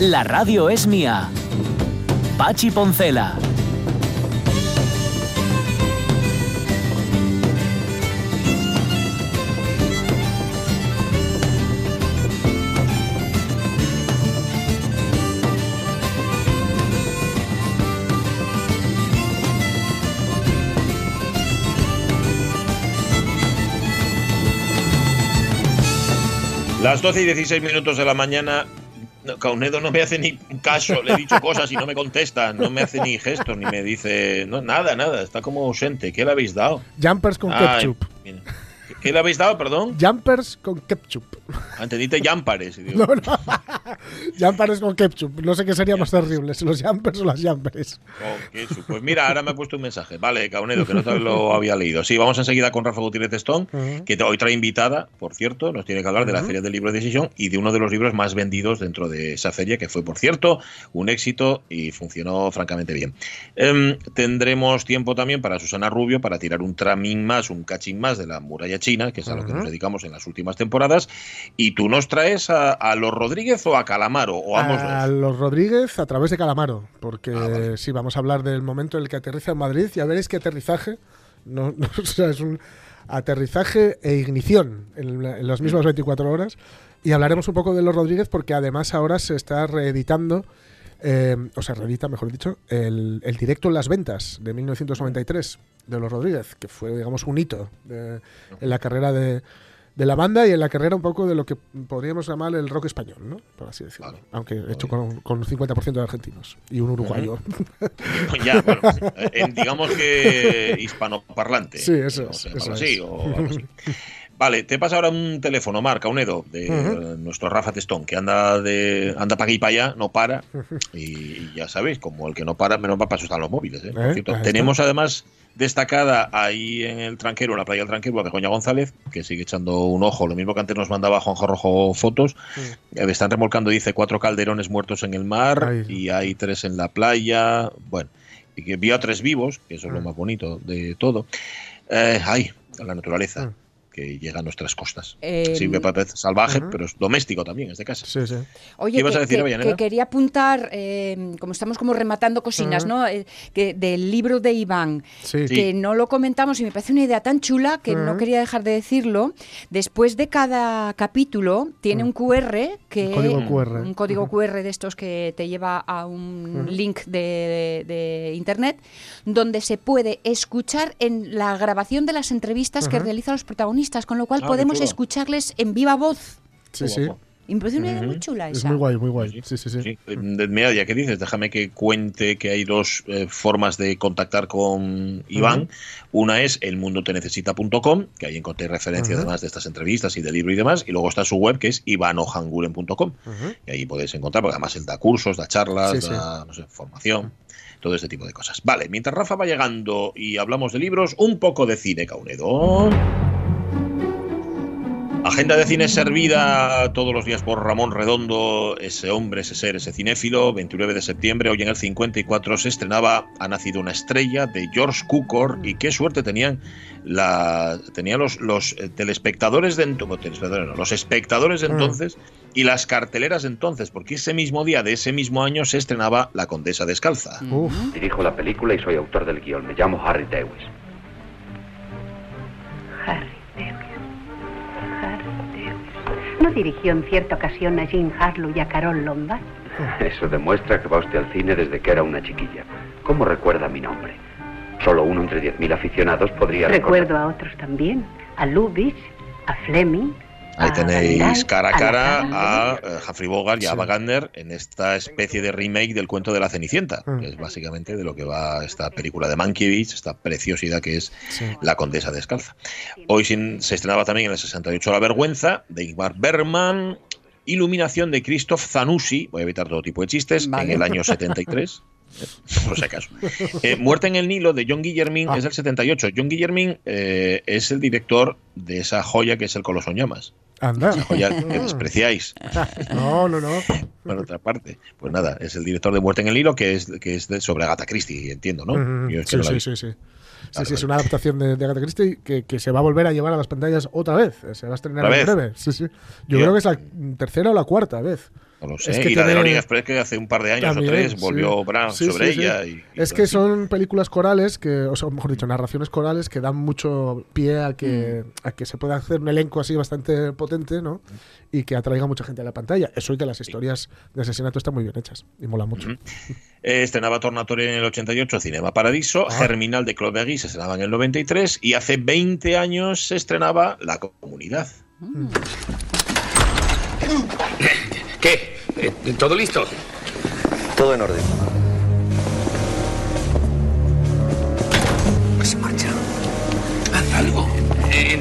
La radio es mía. Pachi Poncela. Las 12 y 16 minutos de la mañana. No, Caunedo no me hace ni caso, le he dicho cosas y no me contesta, no me hace ni gestos, ni me dice no, nada, nada, está como ausente. ¿Qué le habéis dado? Jumpers con ketchup. mira. ¿Qué- ¿Qué le habéis dado, perdón? Jumpers con ketchup. Antedite Jampares. digo. No, no. Jumpers con ketchup. No sé qué sería más terrible, si los jumpers o las jumpers. Oh, Pues mira, ahora me ha puesto un mensaje. Vale, Caunedo, que no lo había leído. Sí, vamos enseguida con Rafa Gutiérrez Stone, Ujú. que hoy trae invitada, por cierto, nos tiene que hablar de la Feria del Libro de Decisión y de uno de los libros más vendidos dentro de esa feria, que fue, por cierto, un éxito y funcionó francamente bien. Em, tendremos tiempo también para Susana Rubio para tirar un tramín más, un cachín más de la muralla china, que es a lo que nos dedicamos en las últimas temporadas. Y tú nos traes a, a los Rodríguez o a Calamaro, o ambos A dos. los Rodríguez a través de Calamaro, porque Ah, vale. sí, vamos a hablar del momento en el que aterriza en Madrid. Ya veréis que aterrizaje, no, no, o sea, es un aterrizaje e ignición en, la- en las Mm. mismas 24 horas. Y hablaremos un poco de los Rodríguez porque además ahora se está reeditando, eh, o sea, reedita, mejor dicho, el, el directo en las ventas de 1993 de los Rodríguez, que fue, digamos, un hito de- en la carrera de, de la banda y en la carrera un poco de lo que podríamos llamar el rock español, ¿no? Por así decirlo. Vale. Aunque hecho con, con un 50% de argentinos y un uruguayo. Ya, bueno, en- digamos que hispanoparlante. Sí, eso es, eso así, o algo así. Vale, te pasa ahora un teléfono, Marca, un Edo, de nuestro Rafa Testón, que anda de anda para aquí y para allá, no para. Y ya sabéis, como el que no para, menos va para asustar los móviles. ¿eh? Por Eh, cierto, tenemos además destacada ahí en el tranquero, en la playa del tranquero, a Begoña González, que sigue echando un ojo, lo mismo que antes nos mandaba Juanjo Rojo fotos. Eh, Están remolcando, dice, cuatro calderones muertos en el mar Ay. y hay tres en la playa. Bueno, y que vio a tres vivos, que eso es lo Mm. más bonito de todo. Eh, ay, la naturaleza Mm. Que llega a nuestras costas. Eh, Sí, me parece salvaje, pero es doméstico también, en este caso. Sí, sí. Oye, ¿Qué ibas que, a decir, que- que quería apuntar, eh, como estamos como rematando cocinas. ¿no? Eh, que del libro de Iván, Sí. Sí. que no lo comentamos y me parece una idea tan chula que no quería dejar de decirlo. Después de cada capítulo tiene un QR que Un código QR. un código. QR de estos que te lleva a un link de, de internet donde se puede escuchar en la grabación de las entrevistas que realizan los protagonistas, con lo cual Ah, podemos escucharles en viva voz. Sí, sí. guapo. Y me parece una idea Ujú. muy chula Es esa. muy guay, muy guay. Sí, sí, sí. Sí. Mira, ya que dices, déjame que cuente que hay dos eh, formas de contactar con Iván. Una es elmundotenecesita.com, que ahí encontré referencia Ujú. además de estas entrevistas y del libro y demás. Y luego está su web, que es ivanojanguren.com. Ujú. Y ahí podéis encontrar, porque además él da cursos, da charlas, Sí, sí. da no sé, formación, todo este tipo de cosas. Vale, mientras Rafa va llegando y hablamos de libros, un poco de cine, Caunedo. Agenda de cine servida todos los días por Ramón Redondo, ese hombre, ese ser, ese cinéfilo. 29 de septiembre, hoy en el 54 se estrenaba Ha nacido una estrella de George Cukor y qué suerte tenían la tenían los, los eh, telespectadores de ento- bueno, telespectadores no, los espectadores de Mm. entonces y las carteleras de entonces, porque ese mismo día de ese mismo año se estrenaba La Condesa Descalza. Uf. Dirijo la película y soy autor del guion. Me llamo. Harry Dewis. Harry ¿No dirigió en cierta ocasión a Jean Harlow y a Carol Lombard? Eso demuestra que va usted al cine desde que era una chiquilla. ¿Cómo recuerda mi nombre? Solo uno entre 10.000 aficionados podría Recuerdo recordar- a otros también. A Lubitsch, a Fleming, Ahí A tenéis cara a cara a Humphrey Bogart y a Gardner en esta especie de remake del cuento de la Cenicienta, Mm. que es básicamente de lo que va esta película de Mankiewicz, esta preciosidad que es. La Condesa Descalza. Hoy sin- se estrenaba también en el 68 La Vergüenza, de Ingmar Bergman, Iluminación de Christoph Zanussi, voy a evitar todo tipo de chistes, Vale. en el año 73. Por si acaso. Eh, Muerte en el Nilo de John Guillermin Ah. es del 78. John Guillermin eh, es el director de esa joya que es El Coloso en Llamas. Anda. Joya que despreciáis. No, no, no. Por otra parte, pues nada, es el director de Muerte en el Nilo, que es, que es de, sobre Agatha Christie, entiendo, ¿no? Ujú. Yo es que Sí, no sí, sí, sí. Sí, es una adaptación de, de Agatha Christie que, que se va a volver a llevar a las pantallas otra vez. Se va a estrenar ¿Otra en breve. Sí, sí. Yo creo que es la tercera o la cuarta vez. No lo sé. Es que y la de Orient Express que hace un par de años También, o tres sí. volvió Brown Sí, sobre sí, sí. ella. y- y Es que así. son películas corales que, o sea, mejor dicho, narraciones corales que dan mucho pie a que, Mm. a que se pueda hacer un elenco así bastante potente, ¿no? Y que atraiga mucha gente a la pantalla. Eso y que las historias de asesinato están muy bien hechas y mola mucho. Eh, estrenaba Tornatore en el 88, Cinema Paradiso, Ah. Germinal de Claude Berry se estrenaba en el 93 y hace 20 años se estrenaba La Comunidad. ¿Qué? Eh, ¿Todo listo? Todo en orden.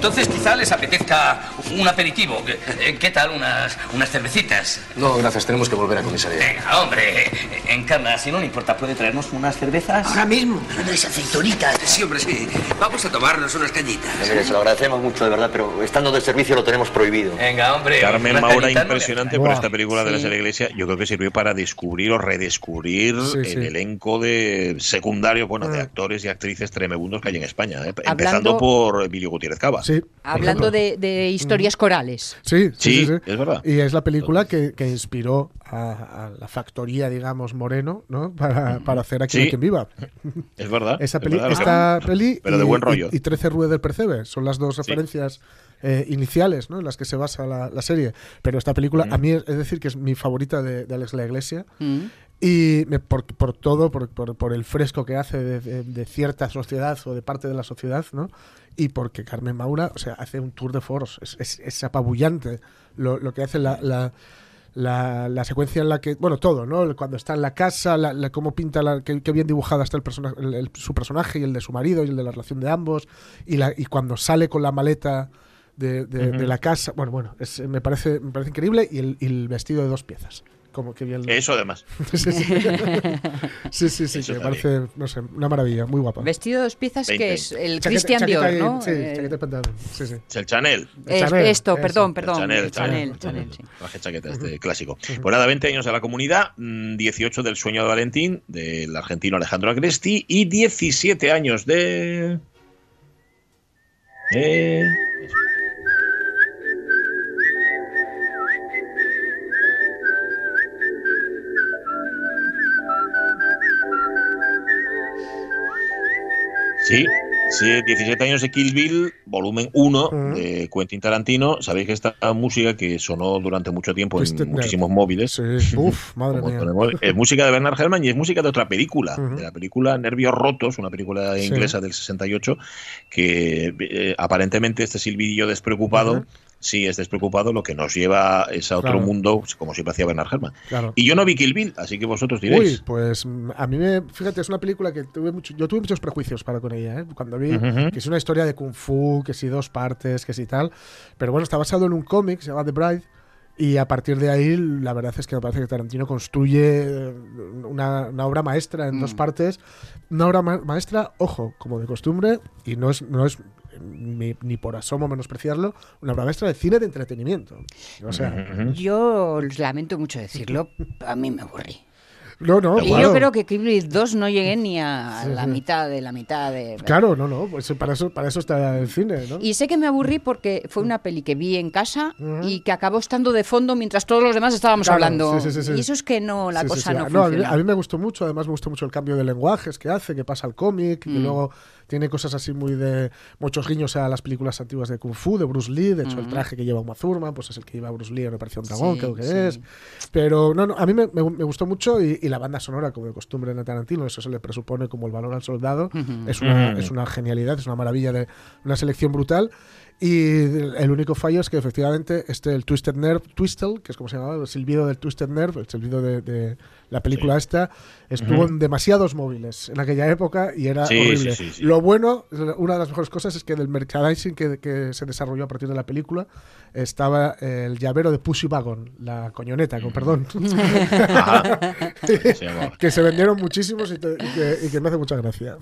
Entonces quizá les apetezca un aperitivo. ¿Qué, eh, qué tal unas, unas cervecitas? No, gracias, tenemos que volver a comisaría. Venga, hombre. Encarna, si no le importa, ¿puede traernos unas cervezas? Ahora mismo, unas aceitunitas. Sí, hombre, sí. Vamos a tomarnos unas cañitas. Mire, se lo agradecemos mucho, de verdad, pero estando de servicio lo tenemos prohibido. Venga, hombre. Carmen Maura, impresionante, pero esta película de la Sí. Serie Iglesia yo creo que sirvió para descubrir o redescubrir Sí, el sí. elenco de secundario, bueno, de Mm. actores y actrices tremebundos que hay en España, ¿eh? empezando por Emilio Gutiérrez Cava. Sí. Hablando de, de historias corales. Sí, sí, Sí, sí, sí. es verdad. Y es la película que, que inspiró a, a la factoría, digamos, Moreno, ¿no? Para, para hacer Aquí quien viva. Es verdad. Esa es peli, verdad, esta peli Pero y, de buen rollo. y, y 13 Rue del Percebe son las dos referencias eh, iniciales ¿no? en las que se basa la, la serie. Pero esta película, a mí es, es decir, que es mi favorita de, de Alex La Iglesia. Mm. Y me- por, por todo, por, por- por el fresco que hace de, de- de cierta sociedad o de parte de la sociedad, ¿no? Y porque Carmen Maura, o sea, hace un tour de foros. Es, es- es apabullante lo, lo que hace la, la, la- la secuencia en la que. Bueno, todo, ¿no? Cuando está en la casa, la, la- cómo pinta, la, qué, qué bien dibujada está el persona- el- el- su personaje y el de su marido y el de la relación de ambos. Y, la, y cuando sale con la maleta. De, de- de la casa, bueno, bueno, es- me, parece, me parece increíble y el, y el vestido de dos piezas. Como que bien. Eso además. Sí, sí, sí. sí, sí, sí, Eso que me parece, no sé, una maravilla, muy guapa. Vestido de dos piezas que es el Chaqueta- Christian chaqueta Dior, ¿no? Sí, Eh, chaqueta pantalón. Sí, sí. Es el Chanel. es- Chanel, esto, eso. perdón, El perdón. Chanel, el Chanel, Chanel, sí. Traje chaqueta, este clásico. Pues nada, 20 años de la comunidad, mm, 18 del sueño de Valentín, del argentino Alejandro Agresti, y 17 años de. de- Sí, sí, 17 años de Kill Bill, volumen 1 Ujú. de Quentin Tarantino. Sabéis que esta música que sonó durante mucho tiempo Twisted en muchísimos móviles. Sí, uf, madre mía. es música de Bernard Herrmann y es música de otra película, de la película Nervios Rotos, una película Sí. inglesa del 68, que eh, aparentemente este silbidillo despreocupado. Sí es despreocupado, lo que nos lleva es a otro Claro. mundo, como siempre hacía Bernard Herrmann. Claro. Y yo no vi Kill Bill, así que vosotros Uy, diréis. pues mm, a mí me. Fíjate, es una película que tuve mucho, yo tuve muchos prejuicios para con ella, ¿eh? Cuando vi que es una historia de Kung Fu, que si dos partes, que si tal. Pero bueno, está basado en un cómic, se llama The Bride. Y a partir de ahí, la verdad es que me parece que Tarantino construye eh, una, una obra maestra en dos Mm. partes. Una obra ma- maestra, ojo, como de costumbre, y no es, no es ni, ni por asomo menospreciarlo, una obra maestra de cine de entretenimiento. O sea. Yo lamento mucho decirlo, a mí me aburrí. no, no, y claro. yo creo que Kill Bill 2 no llegué ni a la mitad de la mitad de... Claro, no, no, pues para eso, para eso está el cine, ¿no? Y sé que me aburrí porque fue una peli que vi en casa Ujú. y que acabó estando de fondo mientras todos los demás estábamos Claro, hablando. sí, sí, sí. Y eso es que no, la cosa sí. no a, mí, a mí me gustó mucho, además me gustó mucho el cambio de lenguajes que hace, que pasa al cómic, y Mm. luego Tiene cosas así muy de. muchos guiños a las películas antiguas de Kung Fu, de Bruce Lee. De hecho, el traje que lleva Uma Thurman, pues es el que lleva Bruce Lee en Operación Dragón, Sí, creo que sí. es. Pero no, no, a mí me, me- me gustó mucho y, y la banda sonora, como de costumbre en el Tarantino, eso se le presupone como el valor al soldado. Es, una, es una genialidad, es una maravilla de una selección brutal. Y el único fallo es que efectivamente este el Twisted Nerve, Twistle, que es como se llamaba, el silbido del Twisted Nerve, el silbido de, de la película esta, estuvo Ujú. en demasiados móviles en aquella época y era Sí, horrible. sí, sí, sí. Lo bueno, una de las mejores cosas es que del merchandising que, que se desarrolló a partir de la película estaba el llavero de Pussy Wagon, la coñoneta, con perdón. Que se vendieron muchísimos y, te- y que, y que me hace mucha gracia.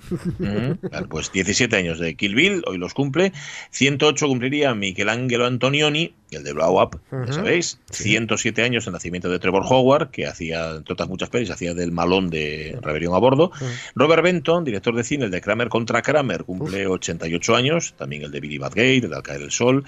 Pues 17 años de Kill Bill, hoy los cumple. 108 cumpliría Michelangelo Antonioni, el de Blow Up, ya Ujú. sabéis. 107 años el nacimiento de Trevor Howard, que hacía, entre otras muchas pelis, hacía del malón de Rebelión a Bordo. Robert Benton, director de cine, el de Kramer contra Kramer, cumple 88 años. También el de Billy Badgate, el de Al caer el sol.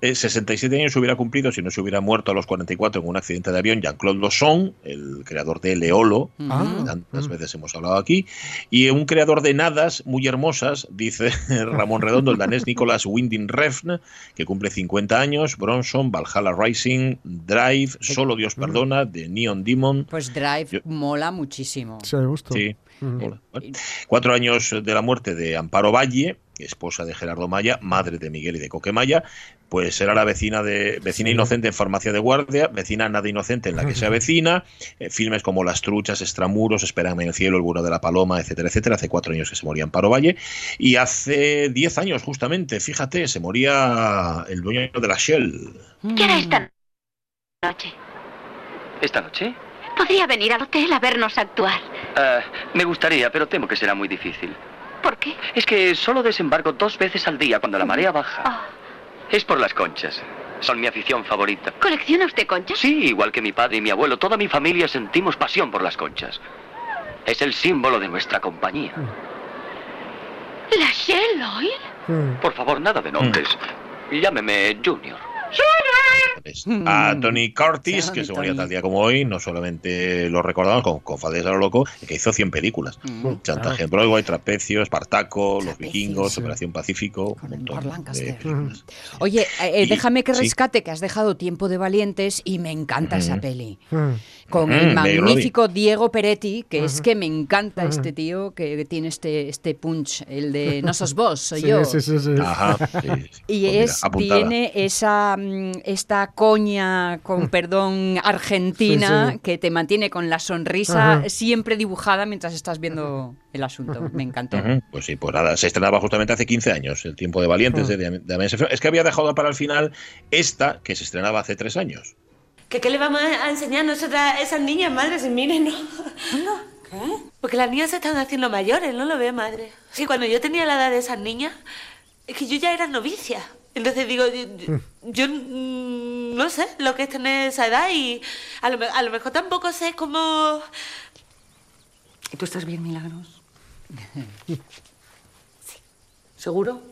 Eh, 67 años hubiera cumplido si no se hubiera muerto a los 44 en un accidente de avión Jean-Claude Losson, el creador de Leolo, Ah. que tantas veces hemos hablado aquí, y un creador de nadas muy hermosas, dice Ramón Redondo, el danés Nicolas Winding Refn, que cumple 50 años, Bronson, Valhalla Rising, Drive, Solo Dios Perdona, de Neon Demon. Pues Drive Yo- mola muchísimo. Sí, me gustó. Sí. Bueno, Cuatro años de la muerte de Amparo Valle, esposa de Gerardo Maya, madre de Miguel y de Coque Maya, pues era la vecina de vecina inocente en Farmacia de Guardia, vecina nada inocente en la que se avecina, eh, filmes como Las Truchas, Extramuros, Espérame en el cielo, El bueno de la paloma, etcétera, etcétera. Hace cuatro años que se moría Amparo Valle y hace diez años justamente, fíjate, se moría el dueño de la Shell. ¿Qué hará esta noche? ¿Esta noche? Podría venir al hotel a vernos actuar. Ah, me gustaría, pero temo que será muy difícil. ¿Por qué? Es que solo desembarco dos veces al día cuando la marea baja. Oh, Es por las conchas. Son mi afición favorita. ¿Colecciona usted conchas? Sí, igual que mi padre y mi abuelo, toda mi familia sentimos pasión por las conchas. Es el símbolo de nuestra compañía. ¿La Shell Oil? Mm. Por favor, nada de nombres. Llámeme Junior. ¿Sabes? A Tony Curtis, que se moría tal día como hoy, no solamente lo recordamos con, con Fades a lo loco, que hizo 100 películas. Mm. Chantaje en Broadway, Trapecio, Espartaco, Los Vikingos, sí. Operación Pacífico, un montón de películas. Oye, eh, Y- déjame que sí. rescate que has dejado Tiempo de Valientes y me encanta esa peli. Mm. Con Ujú, el magnífico Diego Peretti, que es que me encanta este tío que tiene este, este punch, el de No sos vos, soy Sí, yo. sí, sí, sí. Ajá. Y Pues mira, es, apuntada. tiene esa mm, esta coña, con perdón, argentina, Sí, sí. que te mantiene con la sonrisa siempre dibujada mientras estás viendo el asunto. Me encantó. Pues sí, pues nada, se estrenaba justamente hace 15 años, El tiempo de valientes de, de Sefero. Es que había dejado para el final esta, que se estrenaba hace tres años. ¿Que qué le vamos a enseñar nosotras a esas niñas, madre? Si miren, ¿no? ¿Qué? Porque las niñas se están haciendo mayores, ¿no lo ve, madre? Sí, cuando yo tenía la edad de esas niñas, es que yo ya era novicia. Entonces digo, yo, yo- yo, mm, no sé lo que es tener esa edad y a lo, a lo mejor tampoco sé cómo... ¿Y tú estás bien, Milagros? ¿Seguro?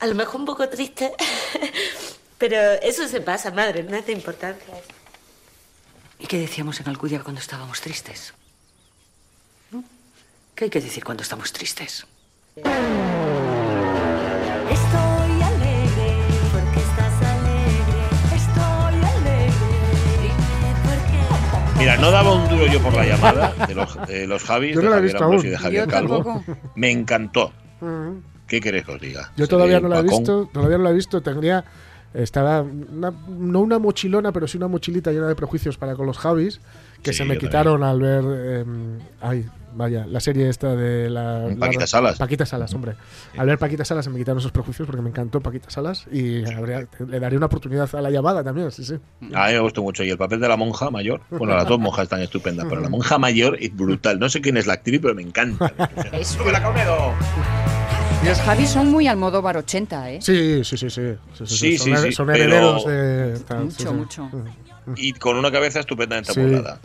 A lo mejor un poco triste. Pero eso se pasa, madre, no de importancia. ¿Y qué decíamos en Alcudia cuando estábamos tristes? ¿No? ¿Qué hay que decir cuando estamos tristes? Estoy alegre porque estás alegre. Estoy alegre. Dime por qué. Mira, no daba un duro yo por la llamada de los, de los Javis, Yo de no la he visto aún. y de Javier Yo Calvo. tampoco. Me encantó. Mm. ¿Qué queréis que os diga? Yo todavía no la he visto, todavía no la he visto. Tendría, estaba una- no una mochilona, pero sí una mochilita llena de prejuicios para con los Javis, que Sí, se me quitaron al ver, em, ay, vaya, la serie esta de la, la- Paquita Salas. Paquita Salas, hombre. Al ver Paquita Salas se me quitaron esos prejuicios porque me encantó Paquita Salas y habría- le daría una oportunidad a la llamada también, sí, sí. A mí me gustó mucho. Y el papel de la monja mayor. Bueno, las dos monjas están estupendas, pero la monja mayor es brutal. No sé quién es la actriz, pero me encanta. Es- ¡Sube la! Los Javis son muy Almodóvar 80, ¿eh? Sí, sí, sí, sí. sí, Sí, son, sí, her- sí, son pero- de. tal, Mucho, sí, sí. mucho. Y con una cabeza estupendamente Sí. verdad.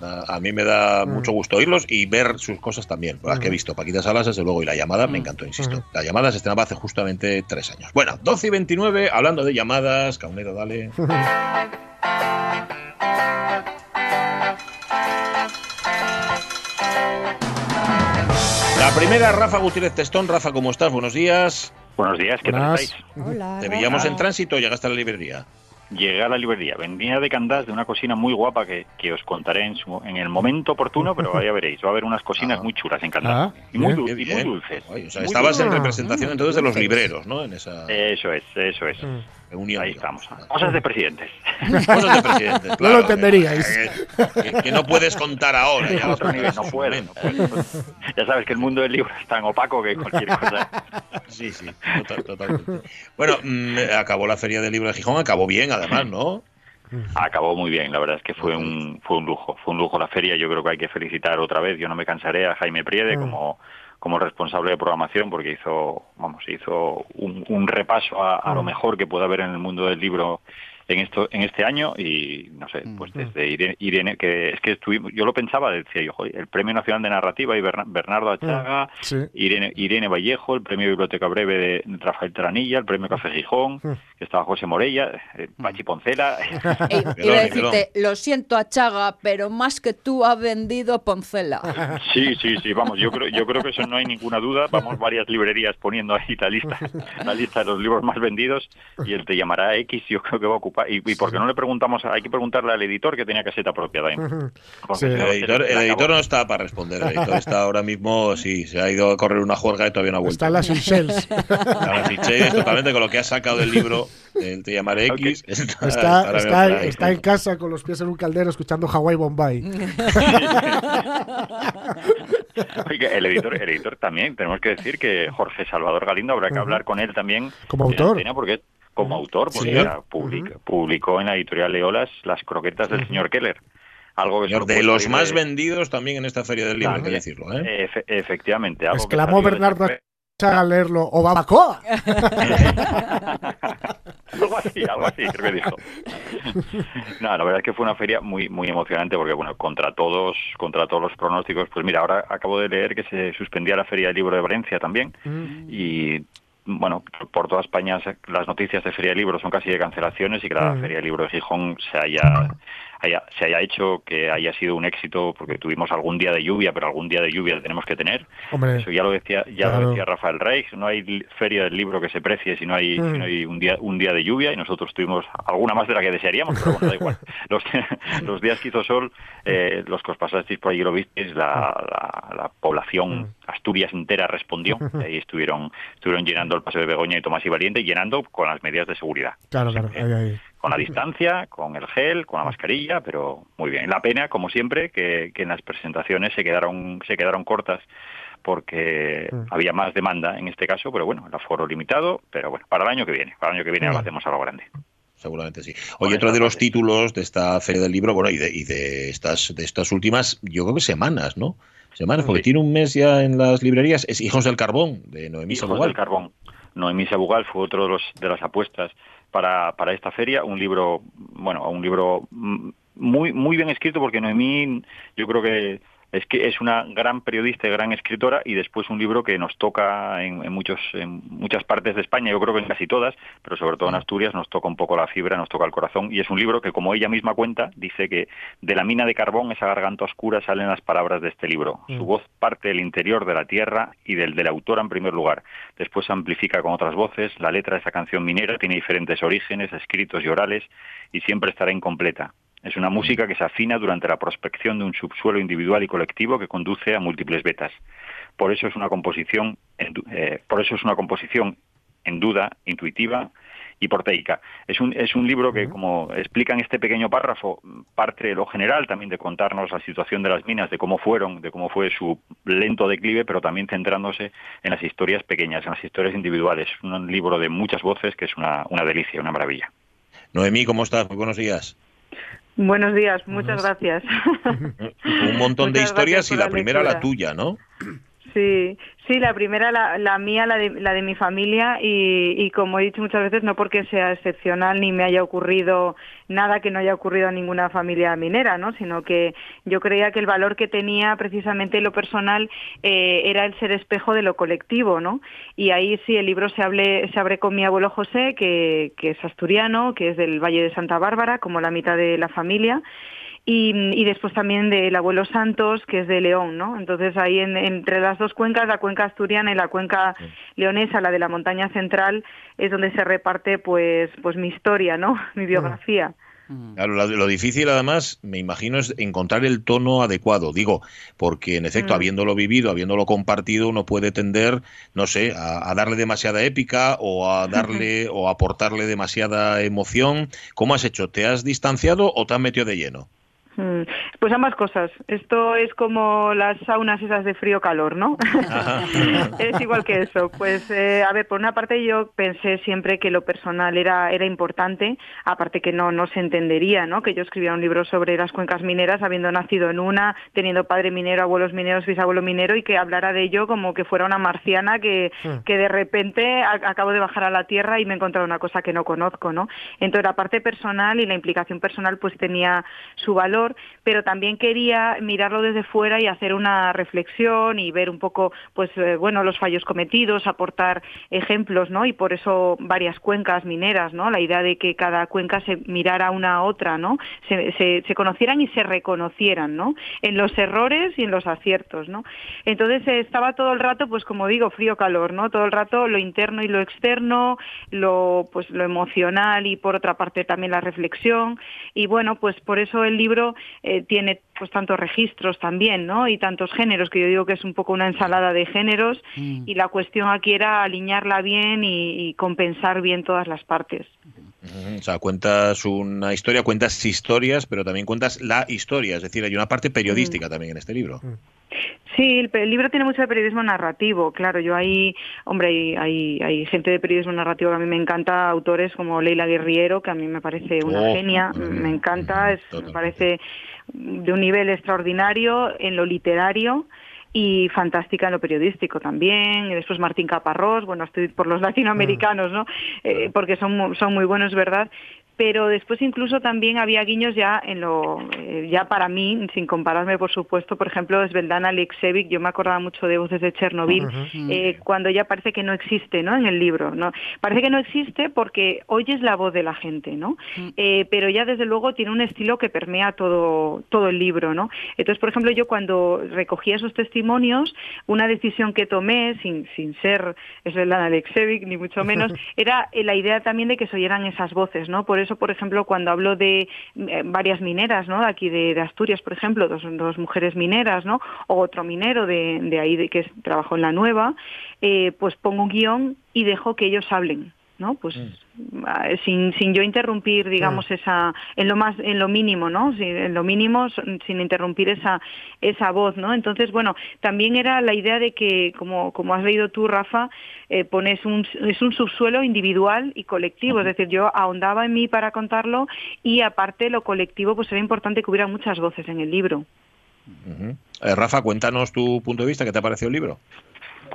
A a mí me da mucho gusto oírlos y ver sus cosas también. Las que he visto. Paquita Salas, desde luego, y la llamada me encantó, insisto. La llamada se estrenaba hace justamente tres años. Bueno, 12 y 29, hablando de llamadas. Caunedo, dale. primera, Rafa Gutiérrez Testón. Rafa, ¿cómo estás? Buenos días. Buenos días, ¿qué tal estáis? Hola. Te veíamos en tránsito, llegaste a la librería. Llegué a la librería, venía de Candás de una cocina muy guapa que, que os contaré en, su- en el momento oportuno, pero ya veréis, va a haber unas cocinas muy chulas en Candás. Ah, y, muy, dul- y muy dulces. Guay, o sea, Muy estabas en representación entonces de los libreros, ¿no? En esa Eso es, eso es. Reunión. Ahí estamos. Cosas de presidentes. Cosas de presidentes, No lo entenderíais. Que, que- que no puedes contar ahora. Ya, Otro nivel, no puedo, no puedo. Ya sabes que el mundo del libro es tan opaco que cualquier cosa. Sí, sí, total- totalmente. Bueno, mm, acabó la Feria del Libro de Gijón, acabó bien además, ¿no? Acabó muy bien, la verdad es que fue un, fue un lujo, fue un lujo la feria, yo creo que hay que felicitar otra vez, yo no me cansaré a Jaime Priede Mm. como, como responsable de programación porque hizo, vamos, hizo un, un repaso a, a lo Mm. mejor que puede haber en el mundo del libro en esto en este año y no sé pues desde Irene, Irene, que es que estuvimos yo lo pensaba decía yo joder, el premio nacional de narrativa y Berna- Bernardo Achaga Sí. Irene, Irene Vallejo, el premio Biblioteca Breve de Rafael Tranilla, el premio Café Gijón, que estaba José Morella, eh, Pachi Poncela. Eh, a decirte, lo siento a Chaga, pero más que tú ha vendido Poncela. Sí, sí, sí, vamos, yo creo, yo creo que eso no hay ninguna duda. Vamos varias librerías poniendo ahí la lista, la lista de los libros más vendidos y él te llamará X, yo creo que va a ocupar. Y, y porque no le preguntamos, hay que preguntarle al editor que tenía caseta propia también. El editor, el editor no está para responder. El editor está ahora mismo, sí, se ha ido a correr una juerga y todavía no ha vuelto. Está en las Seychelles. Las Seychelles, totalmente con lo que ha sacado del libro, el Te llamaré X. Está, Está, está, en casa con los pies en un caldero escuchando Hawaii Bombay. Oiga, el editor, el editor también, tenemos que decir que Jorge Salvador Galindo habrá que hablar con él también. Como autor. porque como autor, porque Sí. era public- publicó en la editorial Leolas las croquetas del señor Keller. Algo que de los más vendidos también en esta feria del libro, hay que decirlo. ¿eh? Efe- efectivamente. algo que Exclamó de Bernardo al leerlo. ¡Obabacoa! algo así, algo así, creo que dijo. no, la verdad es que fue una feria muy muy emocionante porque, bueno, contra todos contra todos los pronósticos, pues mira, ahora acabo de leer que se suspendía la Feria del Libro de Valencia también y bueno, por toda España las noticias de Feria del Libro son casi de cancelaciones y que la. Feria del Libro de Gijón se haya, haya- se haya hecho, que haya sido un éxito, porque tuvimos algún día de lluvia, pero algún día de lluvia tenemos que tener. Hombre, Eso ya lo decía, ya claro. lo decía Rafael Reich, no hay feria del libro que se precie si no hay, Mm. si no hay un día un día de lluvia y nosotros tuvimos alguna más de la que desearíamos, pero bueno, da igual. Los, los días que hizo sol, eh, los que os pasasteis por allí lo visteis, la, la- la población Mm. Asturias entera respondió y estuvieron estuvieron llenando el Paseo de Begoña y Tomás y Valiente, llenando con las medidas de seguridad claro, claro. Ahí, ahí. Con la distancia, con el gel, con la mascarilla, pero muy bien. La pena, como siempre, que, que en las presentaciones se quedaron se quedaron cortas porque Mm. había más demanda en este caso, pero bueno, el aforo limitado, pero bueno, para el año que viene, para el año que viene lo hacemos a lo grande. Seguramente sí. Oye, otro de los títulos de esta feria del libro, bueno, y de, y de estas de estas últimas, yo creo que semanas, ¿no? Semanas, porque Sí. tiene un mes ya en las librerías, es Hijos del Carbón, de Noemí Hijos Sabugal. del Carbón. Noemí Sabugal fue otro de, los, de las apuestas para, para esta feria, un libro, bueno, un libro muy muy bien escrito porque Noemí yo creo que es que es una gran periodista y gran escritora y después un libro que nos toca en, en muchos en muchas partes de España, yo creo que en casi todas, pero sobre todo en Asturias nos toca un poco la fibra, nos toca el corazón y es un libro que como ella misma cuenta, dice que de la mina de carbón, esa garganta oscura, salen las palabras de este libro. Su voz parte del interior de la tierra y del de la autora en primer lugar. Después se amplifica con otras voces, la letra de esa canción minera tiene diferentes orígenes, escritos y orales y siempre estará incompleta. Es una música que se afina durante la prospección de un subsuelo individual y colectivo que conduce a múltiples vetas. Por eso es una composición, eh, por eso es una composición en duda, intuitiva y proteica. Es un, es un libro que, como explica en este pequeño párrafo, parte de lo general también de contarnos la situación de las minas, de cómo fueron, de cómo fue su lento declive, pero también centrándose en las historias pequeñas, en las historias individuales. Un libro de muchas voces que es una, una delicia, una maravilla. Noemí, ¿cómo estás? Muy buenos días. Buenos días, muchas gracias. Un montón de historias y la primera la tuya, ¿no? Sí, sí, la primera, la, la mía, la de, la de mi familia y, y como he dicho muchas veces, no porque sea excepcional ni me haya ocurrido nada que no haya ocurrido a ninguna familia minera, ¿no? Sino que yo creía que el valor que tenía precisamente lo personal eh, era el ser espejo de lo colectivo, ¿no? Y ahí sí el libro se, hable, se abre con mi abuelo José, que, que es asturiano, que es del Valle de Santa Bárbara, como la mitad de la familia y, y después también del abuelo Santos, que es de León, ¿no? Entonces ahí en- entre las dos cuencas, la cuenca asturiana y la cuenca leonesa, la de la montaña central, es donde se reparte pues, pues mi historia, ¿no? Mi biografía. Claro, lo, lo difícil además, me imagino, es encontrar el tono adecuado. Digo, porque en efecto, Mm. habiéndolo vivido, habiéndolo compartido, uno puede tender, no sé, a, a darle demasiada épica o a darle o aportarle demasiada emoción. ¿Cómo has hecho? ¿Te has distanciado o te has metido de lleno? Mm, Pues ambas cosas. Esto es como las saunas esas de frío-calor, ¿no? es igual que eso. Pues, eh, a ver, por una parte yo pensé siempre que lo personal era, era importante, aparte que no, no se entendería, ¿no? Que yo escribiera un libro sobre las cuencas mineras, habiendo nacido en una, teniendo padre minero, abuelos mineros, bisabuelo minero, y que hablara de ello como que fuera una marciana que, Mm. que de repente a- acabo de bajar a la Tierra y me he encontrado una cosa que no conozco, ¿no? Entonces la parte personal y la implicación personal pues tenía su valor, pero también quería mirarlo desde fuera y hacer una reflexión y ver un poco, pues eh, bueno, los fallos cometidos, aportar ejemplos, ¿no? Y por eso varias cuencas mineras, ¿no? La idea de que cada cuenca se mirara una a otra, ¿no? Se, se, conocieran y se reconocieran, ¿no? En los errores y en los aciertos, ¿no? Entonces eh, estaba todo el rato, pues como digo, frío-calor, ¿no? Todo el rato lo interno y lo externo, lo, pues lo emocional y por otra parte también la reflexión. Y bueno, pues por eso el libro eh, tiene pues tantos registros también, ¿no? Y tantos géneros, que yo digo que es un poco una ensalada de géneros y la cuestión aquí era alinearla bien y, y compensar bien todas las partes. O sea, cuentas una historia, cuentas historias, pero también cuentas la historia. Es decir, hay una parte periodística también en este libro. Sí, el, el libro tiene mucho de periodismo narrativo, claro. Yo ahí, hombre, hay, hay, hay gente de periodismo narrativo que a mí me encanta, autores como Leila Guerriero, que a mí me parece una Oh, genia, me encanta, es, me parece de un nivel extraordinario en lo literario y fantástica en lo periodístico también. Y después Martín Caparrós, bueno, estoy por los latinoamericanos, ¿no? Eh, porque son, son muy buenos, ¿verdad? Pero después incluso también había guiños ya en lo eh, ya para mí sin compararme por supuesto por ejemplo Svetlana Alexievich yo me acordaba mucho de voces de Chernobyl eh, cuando ya parece que no existe no en el libro no parece que no existe porque oyes la voz de la gente no Eh, pero ya desde luego tiene un estilo que permea todo todo el libro no entonces por ejemplo yo cuando recogía esos testimonios una decisión que tomé sin sin ser Svetlana Alexievich ni mucho menos era la idea también de que se oyeran esas voces no por eso por ejemplo cuando hablo de eh, varias mineras no aquí de, de Asturias por ejemplo dos, dos mujeres mineras no o otro minero de, de ahí de que trabajó en la nueva eh, pues pongo un guion y dejo que ellos hablen no pues ah, sin, sin yo interrumpir digamos esa en lo más en lo mínimo no en lo mínimo sin interrumpir esa esa voz no entonces bueno también era la idea de que como como has leído tú Rafa eh, pones un es un subsuelo individual y colectivo. Es decir yo ahondaba en mí para contarlo y aparte lo colectivo pues era importante que hubiera muchas voces en el libro. Eh, Rafa, cuéntanos tu punto de vista, ¿qué te ha parecido el libro?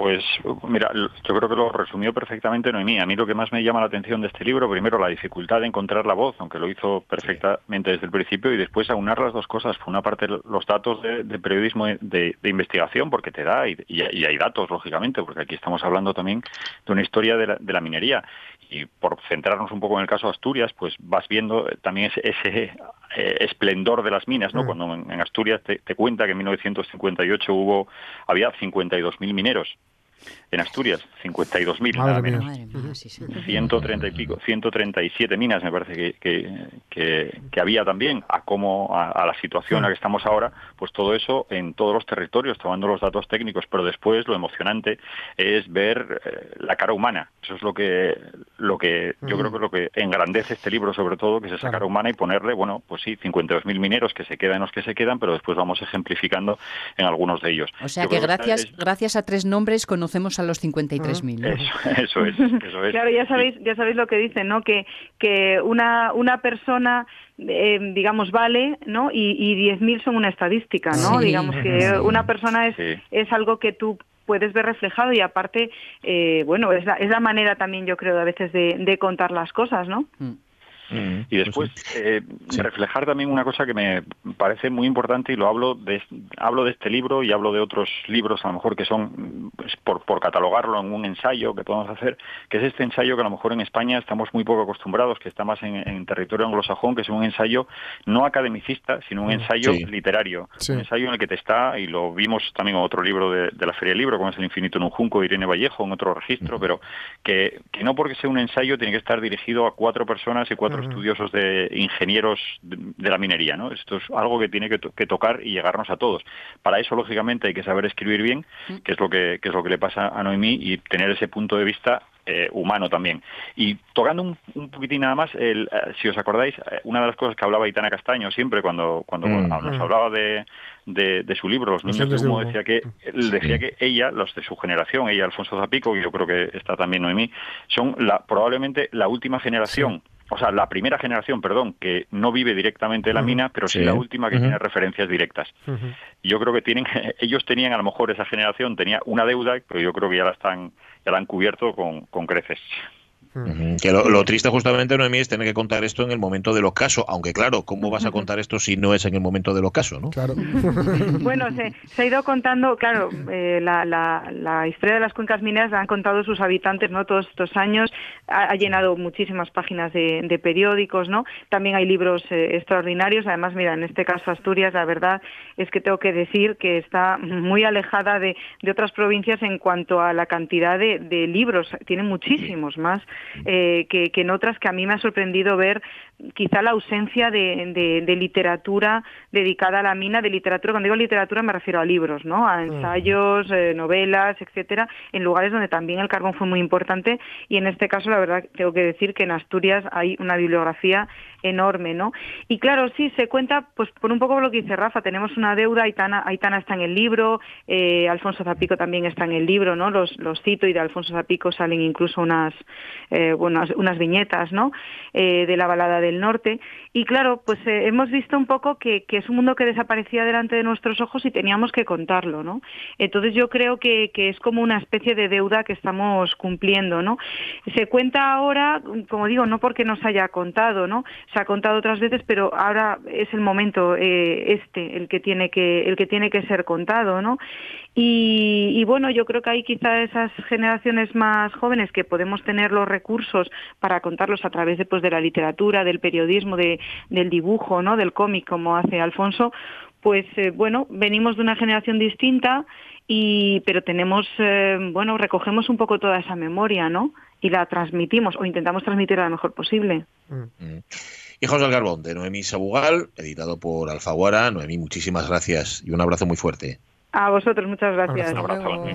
Pues mira, yo creo que lo resumió perfectamente Noemí. A mí lo que más me llama la atención de este libro, primero la dificultad de encontrar la voz, aunque lo hizo perfectamente desde el principio, y después aunar las dos cosas. Por una parte, los datos de, de periodismo de, de investigación, porque te da, y, hay datos, lógicamente, porque aquí estamos hablando también de una historia de la, de la minería. Y por centrarnos un poco en el caso de Asturias, pues vas viendo eh, también ese, ese, eh, esplendor de las minas, ¿no? Mm. Cuando en, en Asturias te, te cuenta que en 1958 hubo había 52.000 mineros en Asturias, 52.000 nada Madre menos. mía. 130 y pico, 137 minas me parece que, que, que- que había también, a cómo, a, a la situación en la que estamos ahora, pues todo eso en todos los territorios, tomando los datos técnicos, pero después lo emocionante es ver eh, la cara humana. Eso es lo que, lo que yo creo que es lo que engrandece este libro sobre todo, que es esa cara humana y ponerle, bueno, pues sí, 52.000 mineros que se quedan los que se quedan, pero después vamos ejemplificando en algunos de ellos. O sea Yo que gracias, es- gracias a tres nombres conocemos a los 53.000. ¿no? Eso, eso es, eso es. Claro, ya sabéis, ya sabéis lo que dicen, ¿no? Que, que una, una persona, eh, digamos, vale, ¿no? Y, y 10.000 son una estadística, ¿no? Sí. Digamos que una persona es, Sí. es algo que tú puedes ver reflejado y aparte, eh, bueno, es la, es la manera también, yo creo, a veces de, de contar las cosas, ¿no? Mm, Y después, eh, reflejar también una cosa que me parece muy importante y lo hablo de, hablo de este libro y hablo de otros libros a lo mejor que son, pues, por, por catalogarlo en un ensayo que podemos hacer, que es este ensayo que a lo mejor en España estamos muy poco acostumbrados, que está más en, en territorio anglosajón, que es un ensayo no academicista, sino un ensayo Sí. literario. Un ensayo en el que te está, y lo vimos también en otro libro de, de la Feria del Libro, como es El infinito en un junco de Irene Vallejo, en otro registro, pero que, que no porque sea un ensayo tiene que estar dirigido a cuatro personas y cuatro estudiosos de ingenieros de, de la minería. ¿no? Esto es algo que tiene que, to- que tocar y llegarnos a todos. Para eso, lógicamente, hay que saber escribir bien, que es lo que, que es lo que le pasa a Noemí, y tener ese punto de vista eh, humano también. Y tocando un, un poquitín nada más, el, eh, si os acordáis, eh, una de las cosas que hablaba Itana Castaño siempre cuando, cuando Mm. nos Mm. hablaba de, de, de su libro, Los niños de humo, humo. decía que decía que ella, los de su generación, ella Alfonso Zapico, y yo creo que está también Noemí, son la, probablemente la última generación. O sea, la primera generación, perdón, que no vive directamente de la mina, pero sí, Sí. la última que tiene referencias directas. Yo creo que tienen, ellos tenían a lo mejor esa generación tenía una deuda, pero yo creo que ya la están, ya la han cubierto con, con creces. Ujú, Que lo, lo triste justamente, Noemí, es tener que contar esto en el momento del ocaso, aunque claro, ¿cómo vas a contar esto si no es en el momento del ocaso, no? Claro. Bueno, se, se ha ido contando, claro, eh, la, la, la historia de las cuencas mineras la han contado sus habitantes, ¿no? Todos estos años, ha, ha llenado muchísimas páginas de, de periódicos, ¿no? También hay libros eh, extraordinarios. Además, mira, en este caso Asturias, la verdad es que tengo que decir que está muy alejada de, de otras provincias en cuanto a la cantidad de, de libros. Tiene muchísimos más eh, que, que en otras que a mí me ha sorprendido ver quizá la ausencia de, de- de literatura dedicada a la mina, de literatura, cuando digo literatura me refiero a libros, ¿no? A ensayos, eh, novelas, etcétera, en lugares donde también el carbón fue muy importante y en este caso la verdad tengo que decir que en Asturias hay una bibliografía enorme, ¿no? Y claro, sí, se cuenta pues por un poco lo que dice Rafa, tenemos una deuda, Aitana, Aitana está en el libro, eh, Alfonso Zapico también está en el libro, ¿no? Los, los cito y de Alfonso Zapico salen incluso unas, eh, bueno, unas, viñetas, ¿no? Eh, de la balada del norte. Y claro, pues eh, hemos visto un poco que, que es un mundo que desaparecía delante de nuestros ojos y teníamos que contarlo, ¿no? Entonces yo creo que, que es como una especie de deuda que estamos cumpliendo, ¿no? Se cuenta ahora, como digo, no porque nos haya contado, ¿no? Se ha contado otras veces, pero ahora es el momento eh, este el que tiene que el que tiene que ser contado, ¿no? Y, y bueno, yo creo que hay quizá esas generaciones más jóvenes que podemos tener los recursos para contarlos a través de, pues, de la literatura, del periodismo, de, del dibujo, ¿no? Del cómic, como hace Alfonso, pues eh, bueno, venimos de una generación distinta y pero tenemos eh, bueno recogemos un poco toda esa memoria no y la transmitimos o intentamos transmitirla lo mejor posible Hijos del Carbón, de Noemí Sabugal, editado por Alfaguara. Noemí, muchísimas gracias y un abrazo muy fuerte. A vosotros muchas gracias Un abrazo,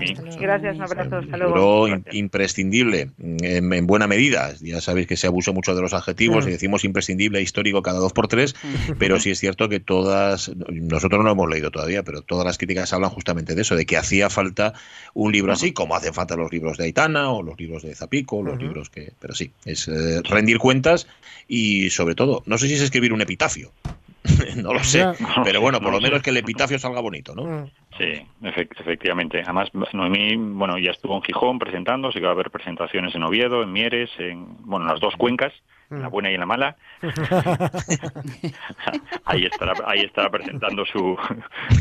gracias un abrazo hasta luego imprescindible, en, en buena medida. Ya sabéis que se abusa mucho de los adjetivos Mm. y decimos imprescindible e histórico cada dos por tres, pero sí es cierto que todas, nosotros no lo hemos leído todavía, pero todas las críticas hablan justamente de eso, de que hacía falta un libro así, como hacen falta los libros de Aitana o los libros de Zapico, los libros que... Pero sí, es eh, rendir cuentas y sobre todo, no sé si es escribir un epitafio. no lo sé, Ya. pero bueno, por lo menos que el epitafio salga bonito, ¿no? Sí, efect- efectivamente. Además, Noemí, bueno, ya estuvo en Gijón presentando, sí que va a haber presentaciones en Oviedo, en Mieres, en, bueno, en las dos cuencas, en la buena y en la mala. ahí estará, ahí estará presentando su,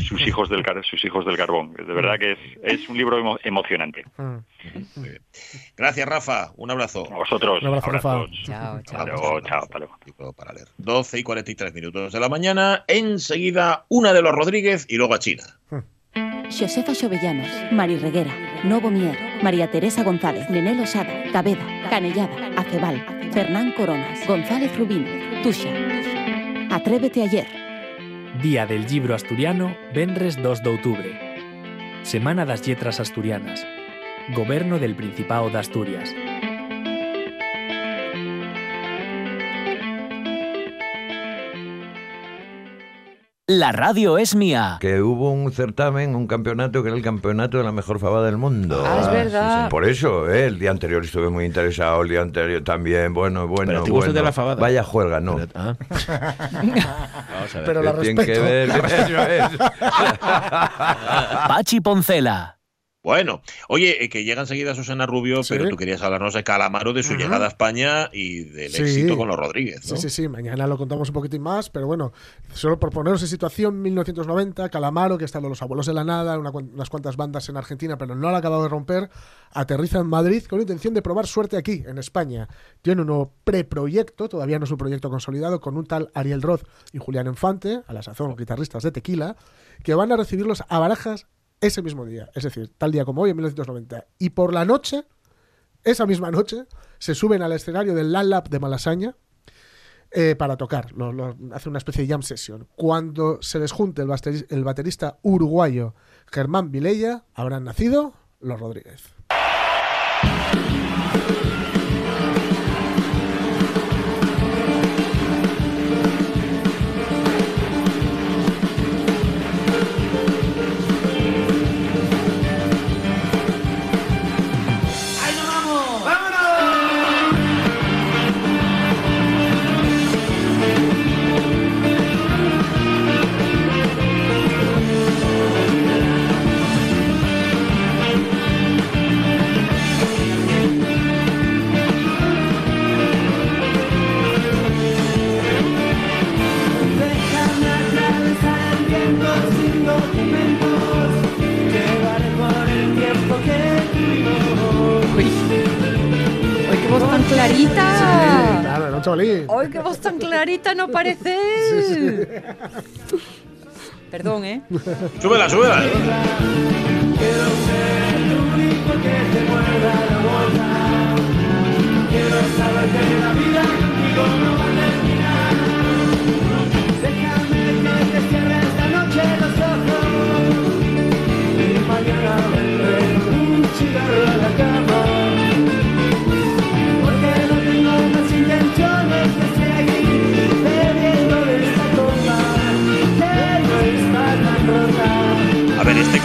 sus hijos del car- sus hijos del carbón. De verdad que es, es un libro emo- emocionante. Muy bien. Gracias, Rafa. Un abrazo. A vosotros. Un abrazo, Rafa. Chao, Hasta luego, chao, hasta luego. Para leer. 12 y 43 minutos de la mañana. Enseguida, una de los Rodríguez y luego a China. Josefa Xovellanos, Mari Reguera, Novo Mier, María Teresa González, Nenel Osada, Cabeda, Canellada, Acebal, Fernán Coronas, González Rubín, Tuxa. Atrévete ayer. Día del Libro Asturiano, Venres 2 de outubro. Semana das Letras Asturianas. Goberno del Principado de Asturias. La radio es mía. Que hubo un certamen, un campeonato que era el campeonato de la mejor fabada del mundo. Ah, es verdad. Por eso, ¿eh? el día anterior estuve muy interesado, el día anterior también, bueno, bueno, Pero bueno. de la fabada. Vaya juega, no. Ah. Vamos a ver, Pero ¿qué la tiene que respeto. ver? Eso es. Pachi Poncela. Bueno, oye, eh, que llega enseguida Susana Rubio, pero tú querías hablarnos de Calamaro, de su llegada a España y del Sí. éxito con los Rodríguez, ¿no? Sí, sí, sí, mañana lo contamos un poquitín más, pero bueno, solo por poneros en situación, 1990, Calamaro, que está de los abuelos de la nada, una unas cuantas bandas en Argentina, pero no la ha acabado de romper, aterriza en Madrid con la intención de probar suerte aquí, en España. Tiene un nuevo preproyecto, todavía no es un proyecto consolidado, con un tal Ariel Roth y Julián Infante, a la sazón guitarristas de Tequila, que van a recibirlos a Barajas ese mismo día, es decir, tal día como hoy, en 1990. Y por la noche, esa misma noche, se suben al escenario del Lab de Malasaña, eh, para tocar. Lo, una especie de jam session. Cuando se les junte el, basteri- el baterista uruguayo Germán Vilella, habrán nacido los Rodríguez. Clarita! claro, era un chavalín. ¡Ay, qué voz tan clarita no parece! Perdón, ¿eh? Súbela, súbela. Quiero ser el único que te mueva la boca. Quiero saber que la vida contigo no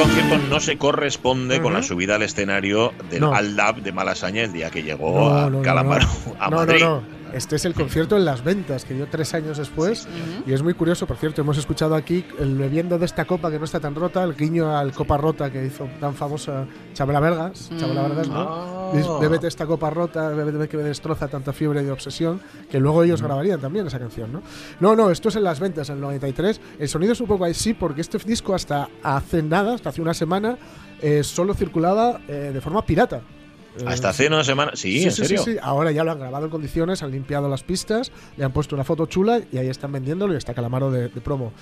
concierto no se corresponde con la subida al escenario del No. Al Lab de Malasaña el día que llegó No, a no, Calamaro a Madrid. Este es el concierto en las ventas que dio tres años después. Y es muy curioso, por cierto, hemos escuchado aquí el bebiendo de esta copa que no está tan rota, el guiño al copa rota que hizo tan famosa Chabela Vergas. Chabela. Vergas, ¿no? Dice, Bébete esta copa rota, bébete que me destroza tanta fiebre de obsesión, que luego ellos grabarían también esa canción, ¿no? No, no, esto es en las ventas, en el 93. El sonido es un poco así porque este disco hasta hace nada, hasta hace una semana, eh, solo circulaba eh, de forma pirata. Eh, Hasta hace una semana. Sí, en serio. Sí, Ahora ya lo han grabado en condiciones, han limpiado las pistas, le han puesto una foto chula y ahí están vendiéndolo y está Calamaro de, de promo.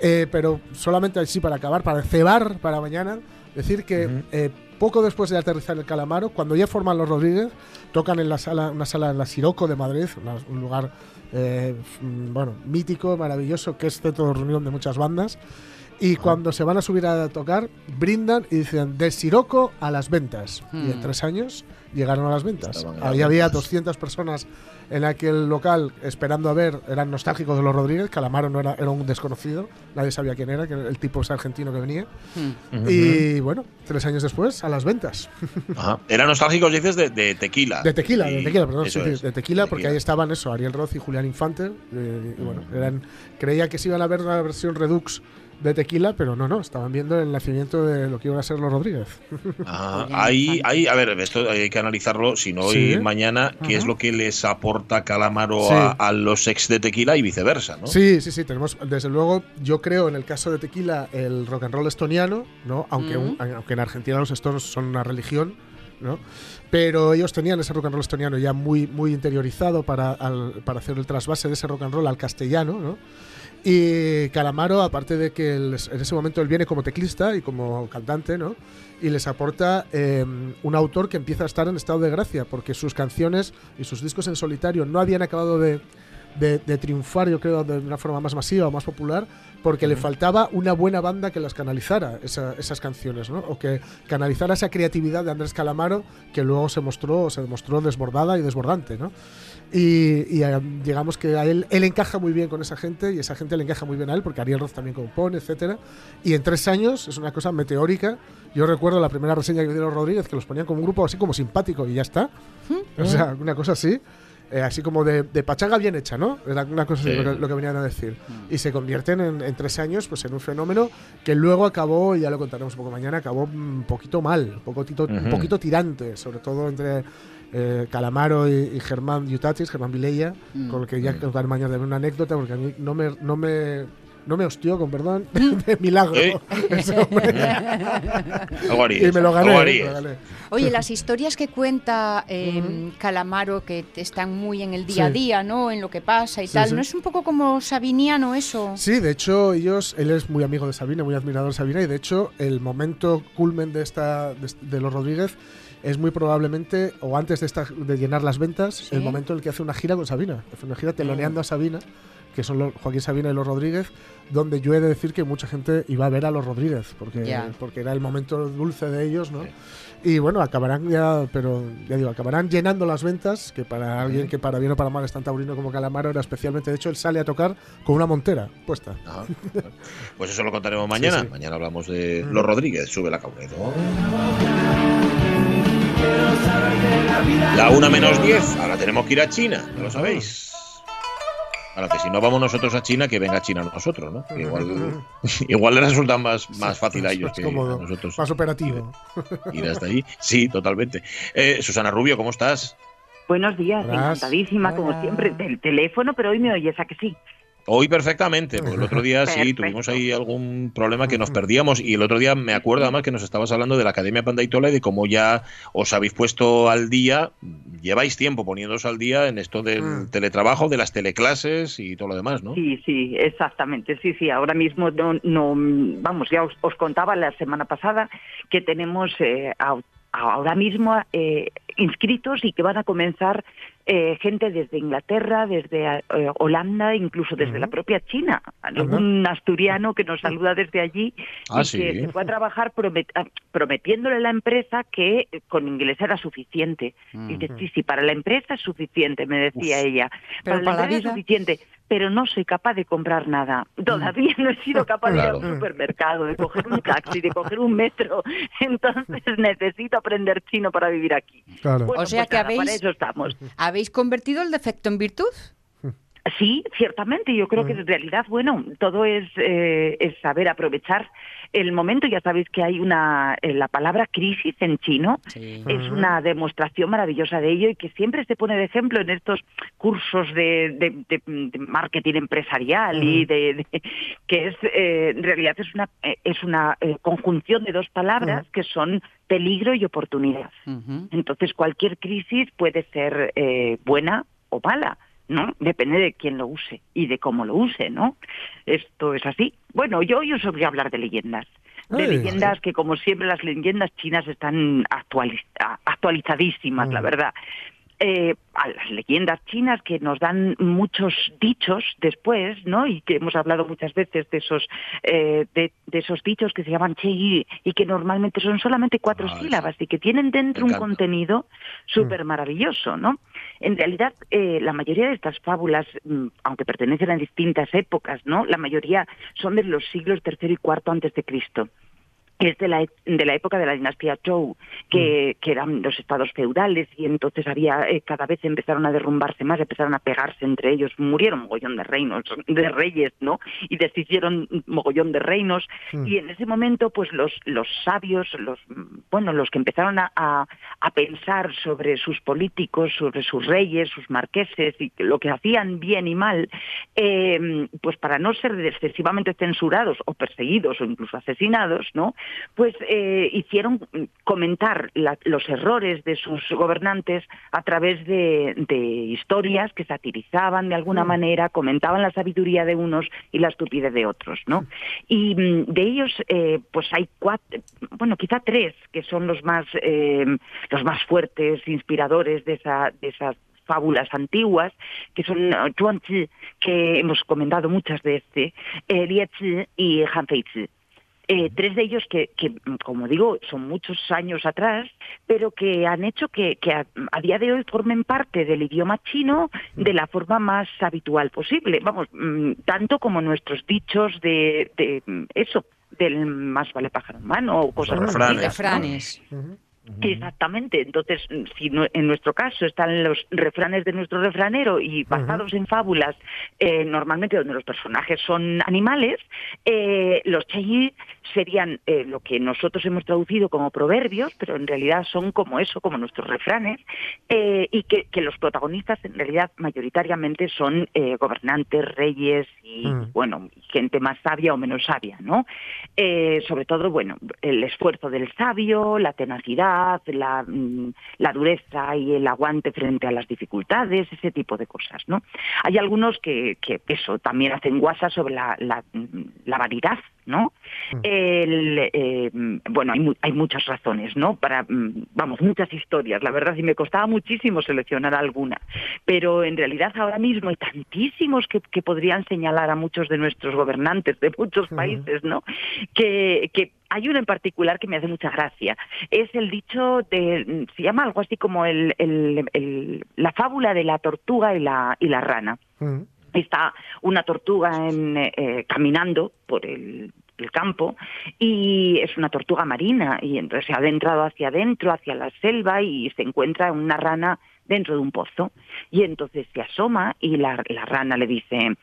Eh, pero solamente así para acabar, para cebar para mañana, decir que eh, poco después de aterrizar el Calamaro, cuando ya forman los Rodríguez, tocan en la sala, una sala en la Siroco de Madrid, un lugar eh, bueno, mítico, maravilloso, que es centro de reunión de muchas bandas. Y cuando se van a subir a tocar, brindan y dicen de Siroco a las ventas. Y en Hmm. tres años llegaron a las ventas. Había ventas. 200 personas en aquel local esperando a ver, eran nostálgicos de los Rodríguez. Calamaro no era, era un desconocido, nadie sabía quién era, que el tipo es argentino que venía. Hmm. Y bueno, tres años después, a las ventas. Ajá. Eran nostálgicos, dices, de, de tequila. De tequila, de tequila, perdón, sí, de tequila, porque Tequila. ahí estaban eso, Ariel Roth y Julián Infante. eh, y bueno, eran, creía que se iban a ver una versión redux de tequila, pero no, no, estaban viendo el nacimiento de lo que iban a ser los Rodríguez. Ajá. Ahí, ahí, a ver, esto hay que analizarlo, si no Sí. hoy mañana, qué es lo que les aporta Calamaro Sí. a, a los ex de tequila y viceversa, ¿no? Sí, sí, sí, tenemos, desde luego, yo creo en el caso de Tequila, el rock and roll estoniano, ¿no? Aunque, un- aunque en Argentina los Stones son una religión, ¿no? Pero ellos tenían ese rock and roll estoniano ya muy, muy interiorizado para, al- para hacer el trasvase de ese rock and roll al castellano, ¿no? Y Calamaro, aparte de que en ese momento él viene como teclista y como cantante, ¿no? Y les aporta eh, un autor que empieza a estar en estado de gracia, porque sus canciones y sus discos en solitario no habían acabado de, de- de triunfar, yo creo, de una forma más masiva o más popular, porque le faltaba una buena banda que las canalizara, esa- esas canciones, ¿no? O que canalizara esa creatividad de Andrés Calamaro, que luego se mostró, se demostró desbordada y desbordante, ¿no? Y, y, eh, digamos que a él, él encaja muy bien con esa gente y esa gente le encaja muy bien a él, porque Ariel Roth también compone, etcétera. Y en tres años es una cosa meteórica. Yo recuerdo la primera reseña que dieron Rodríguez, que los ponían como un grupo así como simpático y ya está. O sea, una cosa así. Eh, así como de, de pachanga bien hecha, ¿no? Era una cosa así Sí. lo, que, lo que venían a decir. Y se convierten en, en tres años pues en un fenómeno que luego acabó, y ya lo contaremos un poco mañana, acabó un poquito mal, un poquito, un poquito tirante, sobre todo entre eh, Calamaro y, y Germán Yutatis, Germán Vilella, Mm. con el que ya contaré mañana una anécdota, porque a mí no me, no me, no me hostió, con perdón, de milagro. ¿Eh? ese y me lo gané. algo me harías. lo gané. Oye, las historias que cuenta eh, Calamaro, que están muy en el día a Sí. día, ¿no? En lo que pasa y Sí, tal, sí. ¿no es un poco como sabiniano eso? Sí, de hecho, ellos, él es muy amigo de Sabina, muy admirador de Sabina, y de hecho, el momento culmen de esta de, de los Rodríguez es muy probablemente, o antes de, esta, de llenar las ventas, el momento en el que hace una gira con Sabina. Hace una gira teloneando a Sabina, que son los, Joaquín Sabina y los Rodríguez, donde yo he de decir que mucha gente iba a ver a los Rodríguez, porque, porque era el momento dulce de ellos, ¿no? Y bueno, acabarán ya, pero ya digo, acabarán llenando las ventas, que para alguien que para bien o para mal es tan taurino como Calamaro era especialmente, de hecho, él sale a tocar con una montera puesta. Ah, Pues eso lo contaremos mañana. Sí, sí. Mañana hablamos de los Rodríguez, sube la Caunedo. La una menos 10, ahora tenemos que ir a China, ya lo sabéis. Ahora que si no vamos nosotros a China, que venga China a nosotros, ¿no? Que Igual, igual les resulta más, más fácil a ellos Más que cómodo, a nosotros más operativo. ir hasta ahí. Sí, totalmente. Eh, Susana Rubio, ¿cómo estás? Buenos días, Hola. encantadísima, como siempre, del teléfono, pero hoy me oyes a que sí. Hoy perfectamente, pues el otro día sí tuvimos ahí algún problema que nos perdíamos y el otro día me acuerdo además que nos estabas hablando de la Academia Pandaitola y de cómo ya os habéis puesto al día, lleváis tiempo poniéndoos al día en esto del Mm. teletrabajo, de las teleclases y todo lo demás, ¿no? Sí, sí, exactamente. Sí, sí, ahora mismo no, no vamos, ya os, os contaba la semana pasada que tenemos eh, ahora mismo eh, inscritos y que van a comenzar eh, gente desde Inglaterra, desde eh, Holanda, incluso desde la propia China. Algún asturiano que nos saluda desde allí Ah, y sí. que se fue a trabajar promet- ah, prometiéndole a la empresa que con inglés era suficiente. Y dice, sí, sí, para la empresa es suficiente, me decía ella. Pero para para la la empresa vida. es suficiente, pero no soy capaz de comprar nada. Todavía no he sido capaz de ir a un supermercado, de coger un taxi, de coger un metro. Entonces necesito aprender chino para vivir aquí. Claro. Bueno, o sea pues que nada, para habéis, eso estamos. habéis convertido el defecto en virtud. Sí, ciertamente. Yo creo que en realidad, bueno, todo es, eh, es saber aprovechar el momento. Ya sabéis que hay una, eh, la palabra crisis en chino es una demostración maravillosa de ello y que siempre se pone de ejemplo en estos cursos de, de- de- de marketing empresarial y de, de- que es eh, en realidad es una eh, es una eh, conjunción de dos palabras que son peligro y oportunidad. Entonces cualquier crisis puede ser eh, buena o mala. ¿No? Depende de quién lo use y de cómo lo use, ¿no? Esto es así. Bueno, yo hoy os voy a hablar de leyendas. De Ay. leyendas que, como siempre, las leyendas chinas están actualiz- actualizadísimas, la verdad. Eh, a las leyendas chinas que nos dan muchos dichos después, ¿no? Y que hemos hablado muchas veces de esos eh, de, de esos dichos que se llaman Chei y que normalmente son solamente cuatro sílabas y que tienen dentro un contenido súper maravilloso, ¿no? En realidad, eh, la mayoría de estas fábulas, mm, aunque pertenecen a distintas épocas, ¿no? La mayoría son de los siglos tercero y cuarto antes de Cristo es de la, de la época de la dinastía Zhou, que, que eran los estados feudales y entonces había eh, cada vez empezaron a derrumbarse más, empezaron a pegarse entre ellos, murieron mogollón de reinos, de reyes, ¿no? Y deshicieron mogollón de reinos Mm. y en ese momento pues los, los sabios, los bueno, los que empezaron a, a, a pensar sobre sus políticos, sobre sus reyes, sus marqueses y lo que hacían bien y mal, eh, pues para no ser excesivamente censurados o perseguidos o incluso asesinados, ¿no? Pues eh, hicieron comentar la- los errores de sus gobernantes a través de, de historias que satirizaban de alguna manera, comentaban la sabiduría de unos y la estupidez de otros, ¿no? Y mm, de ellos, eh, pues hay cuatro, bueno, quizá tres que son los más, eh, los más fuertes, inspiradores de esa, de esas fábulas antiguas, que son eh, Zhuangzi, que hemos comentado muchas veces, eh, Liezi y Han. Eh, tres de ellos que, que, como digo, son muchos años atrás, pero que han hecho que, que a, a día de hoy formen parte del idioma chino de la forma más habitual posible. Vamos, mm, tanto como nuestros dichos de, de, mm, eso, del más vale pájaro en mano o cosas parecidas, refranes, ¿no? Refranes. Exactamente. Entonces, si no- en nuestro caso están los refranes de nuestro refranero y basados en fábulas, eh, normalmente donde los personajes son animales, eh, los serían eh, lo que nosotros hemos traducido como proverbios, pero en realidad son como eso, como nuestros refranes, eh, y que, que los protagonistas en realidad mayoritariamente son eh, gobernantes, reyes y, Mm. bueno, gente más sabia o menos sabia, ¿no? Sobre todo, bueno, el esfuerzo del sabio, la tenacidad, la, mm, la dureza y el aguante frente a las dificultades, ese tipo de cosas, ¿no? Hay algunos que, que eso, también hacen guasa sobre la, la, mm, la vanidad, ¿no? El, eh, bueno, hay, mu- hay muchas razones, ¿no? Para, mm, vamos, muchas historias, la verdad, y me costaba muchísimo seleccionar alguna, pero en realidad ahora mismo hay tantísimos que, que podrían señalar a muchos de nuestros gobernantes de muchos países, ¿no? Que, que hay uno en particular que me hace mucha gracia. Es el dicho de, se llama algo así como el, el- el- la fábula de la tortuga y la, y la rana está una tortuga en, eh, caminando por el, el campo y es una tortuga marina y entonces se ha adentrado hacia adentro, hacia la selva y se encuentra una rana dentro de un pozo y entonces se asoma y la, la rana le dice,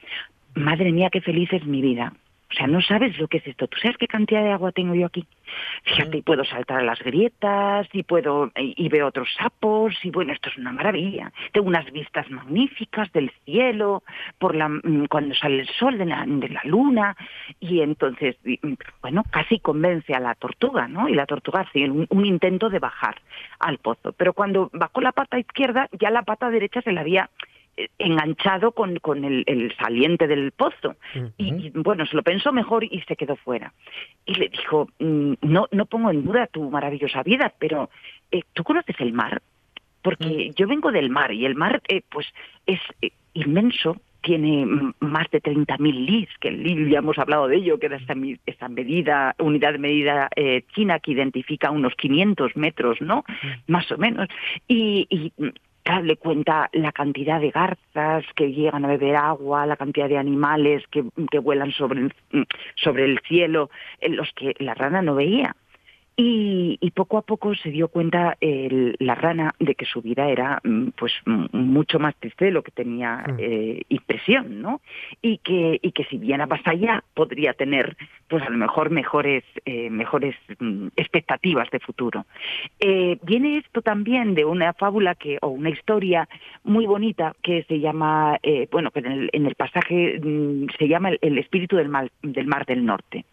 madre mía, qué feliz es mi vida. O sea, no sabes lo que es esto. ¿Tú sabes qué cantidad de agua tengo yo aquí? Fíjate, y puedo saltar a las grietas, y puedo y, veo otros sapos, y bueno, esto es una maravilla. Tengo unas vistas magníficas del cielo, por la mm, cuando sale el sol de la, de la luna, y entonces, y, mm, bueno, casi convence a la tortuga, ¿no? Y la tortuga hace un, un intento de bajar al pozo. Pero cuando bajó la pata izquierda, ya la pata derecha se la había enganchado con, con el, el saliente del pozo. Y, y, bueno, se lo pensó mejor y se quedó fuera. Y le dijo, "Mm, no, no pongo en duda tu maravillosa vida, pero eh, ¿tú conoces el mar? Porque yo vengo del mar y el mar eh, pues es eh, inmenso, tiene mm, más de 30.000 lis, que el lis ya hemos hablado de ello, que era esta, esta medida, unidad de medida eh, china que identifica unos 500 metros, ¿no? Más o menos. Y, y, mm, claro, le cuenta la cantidad de garzas que llegan a beber agua, la cantidad de animales que, que vuelan sobre, mm, sobre el cielo, en los que la rana no veía. Y, y poco a poco se dio cuenta el- la rana de que su vida era mm, pues mucho más triste de lo que tenía eh, impresión, ¿no? Y que, y que si bien más allá podría tener pues a lo mejor mejores, eh, mejores mm, expectativas de futuro. Eh, viene esto también de una fábula que, o una historia muy bonita que se llama, eh, bueno, que en el, en el pasaje mm, se llama el, el espíritu del, mal- del mar del norte.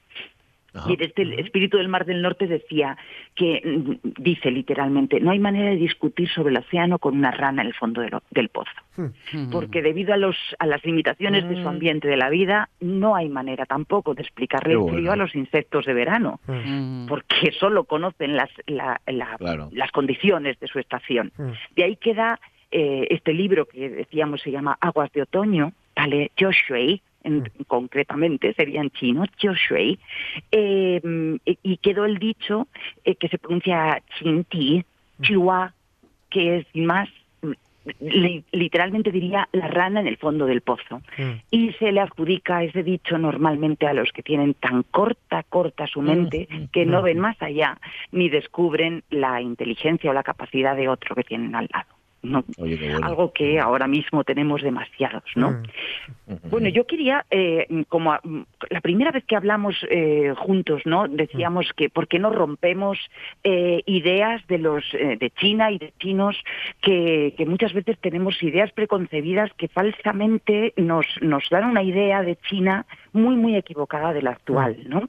Y en este el espíritu del Mar del Norte decía que, mm, dice literalmente, no hay manera de discutir sobre el océano con una rana en el fondo del, pozo. Porque debido a, los, a las limitaciones de su ambiente de la vida, no hay manera tampoco de explicarle el frío a los insectos de verano, porque solo conocen las, la- la- Claro. las condiciones de su estación. De ahí queda eh, este libro que decíamos se llama Aguas de Otoño, Tale Joshui, en- concretamente sería en chino, Joshui, eh, y- quedó el dicho eh, que se pronuncia Chinti, Chihuahua, que es más, li- literalmente diría la rana en el fondo del pozo. Y se le adjudica ese dicho normalmente a los que tienen tan corta, corta su mente que no ven más allá ni descubren la inteligencia o la capacidad de otro que tienen al lado. ¿No? Oye, qué bueno. Algo que ahora mismo tenemos demasiados, ¿no? Bueno, yo quería, eh, como a- mm, la primera vez que hablamos eh, juntos, ¿no? Decíamos que por qué no rompemos eh, ideas de los eh, de China y de chinos que, que muchas veces tenemos ideas preconcebidas que falsamente nos nos dan una idea de China muy muy equivocada de la actual, ¿no?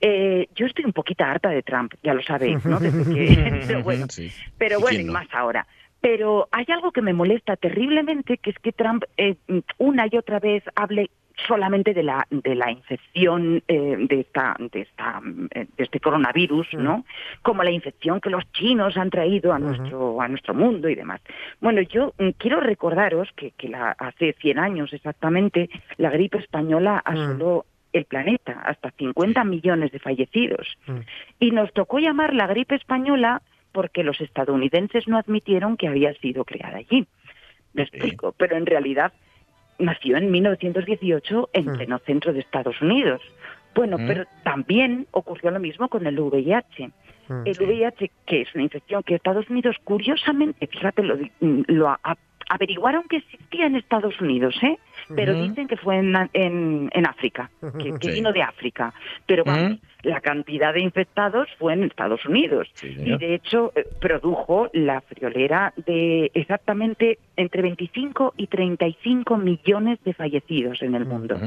Eh, yo estoy un poquito harta de Trump, ya lo sabéis, ¿no? Desde que, pero bueno, Sí. pero ¿Y bueno, y no? más ahora. Pero hay algo que me molesta terriblemente, que es que Trump eh, una y otra vez hable solamente de la de la infección eh, de esta de esta eh, de este coronavirus, ¿no? Como la infección que los chinos han traído a nuestro a nuestro mundo y demás. Bueno, yo mm, quiero recordaros que, que la, hace 100 años exactamente la gripe española asoló el planeta, hasta 50 millones de fallecidos. Y nos tocó llamar la gripe española porque los estadounidenses no admitieron que había sido creada allí. Me explico, pero en realidad nació en 1918 en pleno centro de Estados Unidos. Bueno, Mm. pero también ocurrió lo mismo con el VIH. Mm. El VIH, que es una infección que Estados Unidos, curiosamente, fíjate, lo, lo averiguaron que existía en Estados Unidos, ¿eh? Pero dicen que fue en, en, en África, que, que Sí. vino de África. Pero vamos, la cantidad de infectados fue en Estados Unidos. y de hecho, eh, produjo la friolera de exactamente entre 25 y 35 millones de fallecidos en el mundo.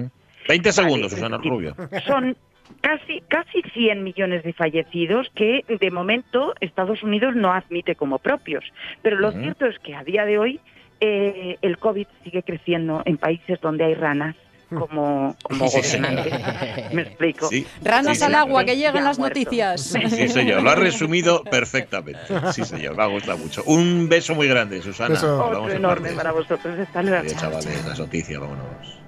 20 segundos, Susana Rubio. Son casi casi 100 millones de fallecidos que de momento Estados Unidos no admite como propios. Pero lo cierto es que a día de hoy eh, el COVID sigue creciendo en países donde hay ranas como, como Sí, señor. gobernantes. Me explico. Sí. Ranas Sí, al agua, que llegan Ya las muerto. noticias. Sí, señor, lo ha resumido perfectamente. Sí, señor, me ha gustado mucho. Un beso muy grande, Susana. Otro Hablamos en enorme para vosotros. Hasta luego. Adiós, chavales, las noticias, vámonos.